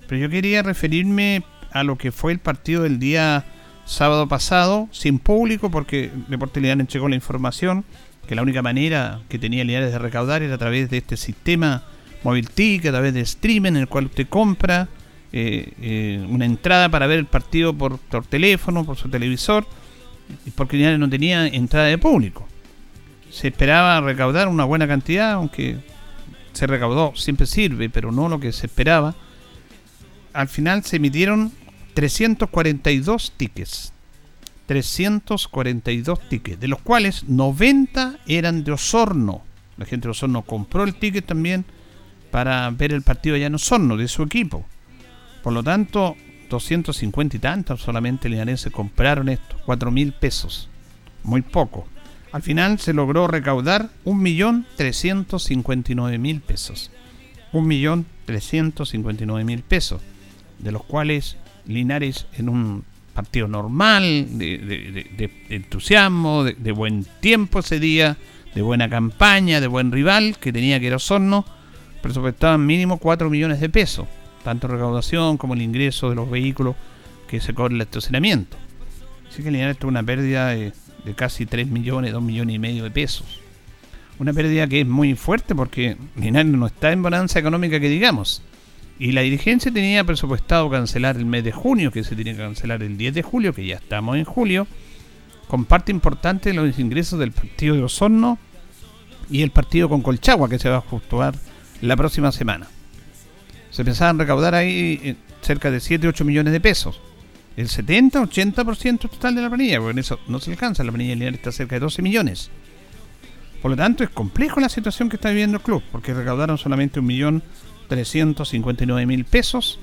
Pero yo quería referirme a lo que fue el partido del día sábado pasado, sin público, porque Deportes Linares entregó la información que la única manera que tenía Linares de recaudar era a través de este sistema móvil TIC, a través de streaming, en el cual usted compra eh, eh, una entrada para ver el partido por, por teléfono, por su televisor, porque Linares no tenía entrada de público se esperaba recaudar una buena cantidad, aunque se recaudó, siempre sirve, pero no lo que se esperaba. Al final se emitieron 342 tickets. 342 tickets, de los cuales 90 eran de Osorno. La gente de Osorno compró el ticket también para ver el partido allá en Osorno, de su equipo. Por lo tanto, 250 y tantos solamente linarenses compraron esto, 4 mil pesos. Muy poco. Al final se logró recaudar 1.359.000 pesos. 1.359.000 pesos, de los cuales Linares en un partido normal, de, entusiasmo, de, buen tiempo ese día, de buena campaña, de buen rival, que tenía que ir a Osorno, presupuestaban mínimo 4 millones de pesos, tanto recaudación como el ingreso de los vehículos que se cobra el estacionamiento. Así que Linares tuvo una pérdida de de casi 3 millones, 2 millones y medio de pesos. Una pérdida que es muy fuerte porque Linares no está en bonanza económica que digamos. Y la dirigencia tenía presupuestado cancelar el mes de junio, que se tiene que cancelar el 10 de julio, que ya estamos en julio, con parte importante de los ingresos del partido de Osorno y el partido con Colchagua, que se va a jugar la próxima semana. Se pensaban recaudar ahí eh, cerca de 7, 8 millones de pesos el 70-80% total de la planilla, porque en eso no se alcanza, la planilla lineal está cerca de 12 millones. Por lo tanto, es complejo la situación que está viviendo el club, porque recaudaron solamente 1.359.000 pesos.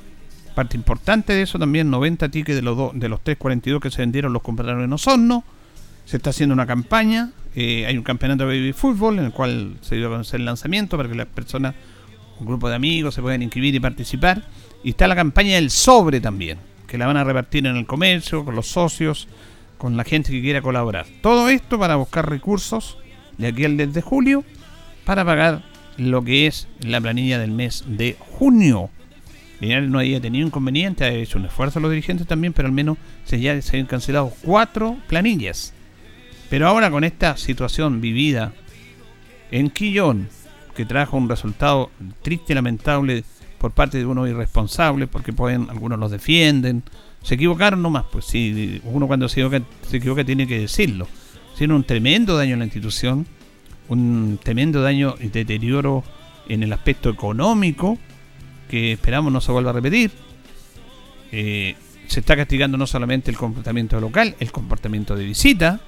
Parte importante de eso también, 90 tickets de los, de los 342 que se vendieron los compraron en Osorno. Se está haciendo una campaña, eh, hay un campeonato de baby fútbol en el cual se dio a conocer el lanzamiento para que las personas, un grupo de amigos se puedan inscribir y participar. Y está la campaña del sobre también que la van a repartir en el comercio, con los socios, con la gente que quiera colaborar. Todo esto para buscar recursos de aquí al 10 de julio para pagar lo que es la planilla del mes de junio. Linares no había tenido inconveniente, ha hecho un esfuerzo los dirigentes también, pero al menos se, ya se han cancelado cuatro planillas. Pero ahora con esta situación vivida en Quillón, que trajo un resultado triste y lamentable por parte de unos irresponsables, porque pueden, algunos los defienden, se equivocaron nomás, pues si uno cuando se equivoca, se equivoca tiene que decirlo. Hicieron un tremendo daño en la institución, un tremendo daño y deterioro en el aspecto económico, que esperamos no se vuelva a repetir. Eh, se está castigando no solamente el comportamiento local, el comportamiento de visita.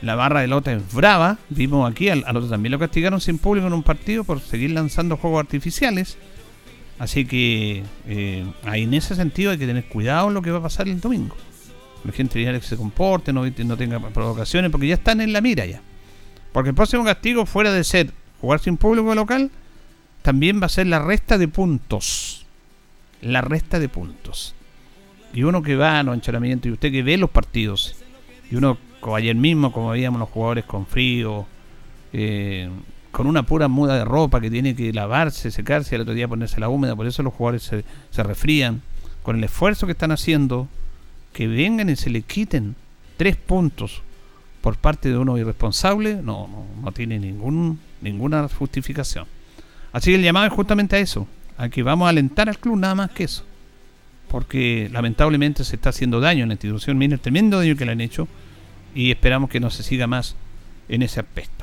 La barra de Lota es brava. Vimos aquí, al, otro también lo castigaron sin público en un partido por seguir lanzando juegos artificiales. Así que eh, ahí en ese sentido hay que tener cuidado en lo que va a pasar el domingo. La gente que se comporte, no, tenga provocaciones, porque ya están en la mira ya. Porque el próximo castigo, fuera de ser jugar sin público local, también va a ser la resta de puntos. La resta de puntos. Y uno que va a los entrenamientos y usted que ve los partidos, y uno, ayer mismo, como veíamos los jugadores con frío, eh, con una pura muda de ropa que tiene que lavarse, secarse y al otro día ponerse la húmeda, por eso los jugadores se, se refrían, con el esfuerzo que están haciendo, que vengan y se le quiten tres puntos por parte de uno irresponsable, no, no, no tiene ningún, ninguna justificación. Así que el llamado es justamente a eso, a que vamos a alentar al club nada más que eso. Porque lamentablemente se está haciendo daño en la institución, mira el tremendo daño que le han hecho y esperamos que no se siga más en ese aspecto.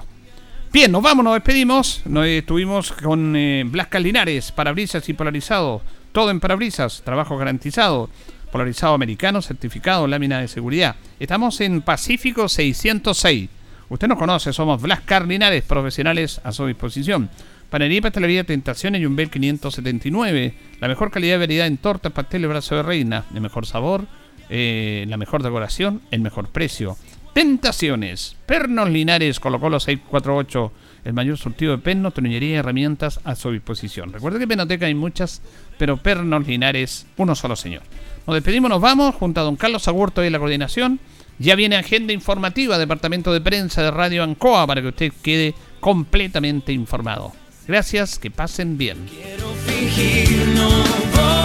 Bien, nos vamos, nos despedimos. Nos estuvimos con eh, Blas Calinares, parabrisas y polarizado. Todo en parabrisas, trabajo garantizado. Polarizado americano, certificado, lámina de seguridad. Estamos en Pacífico 606. Usted nos conoce, somos Blas Carlinares, profesionales a su disposición. Panería y Pastelería Tentaciones y Umbel 579. La mejor calidad y variedad en tortas, pasteles, brazo de reina. El mejor sabor, eh, la mejor decoración, el mejor precio. Tentaciones. Pernos Linares, colocó los 648. El mayor surtido de pernos, tornillería y herramientas a su disposición. Recuerde que en Penoteca hay muchas, pero Pernos Linares, uno solo señor. Nos despedimos, nos vamos, junto a don Carlos Agurto y la coordinación. Ya viene agenda informativa, Departamento de Prensa de Radio Ancoa, para que usted quede completamente informado. Gracias, que pasen bien. Quiero fingir, no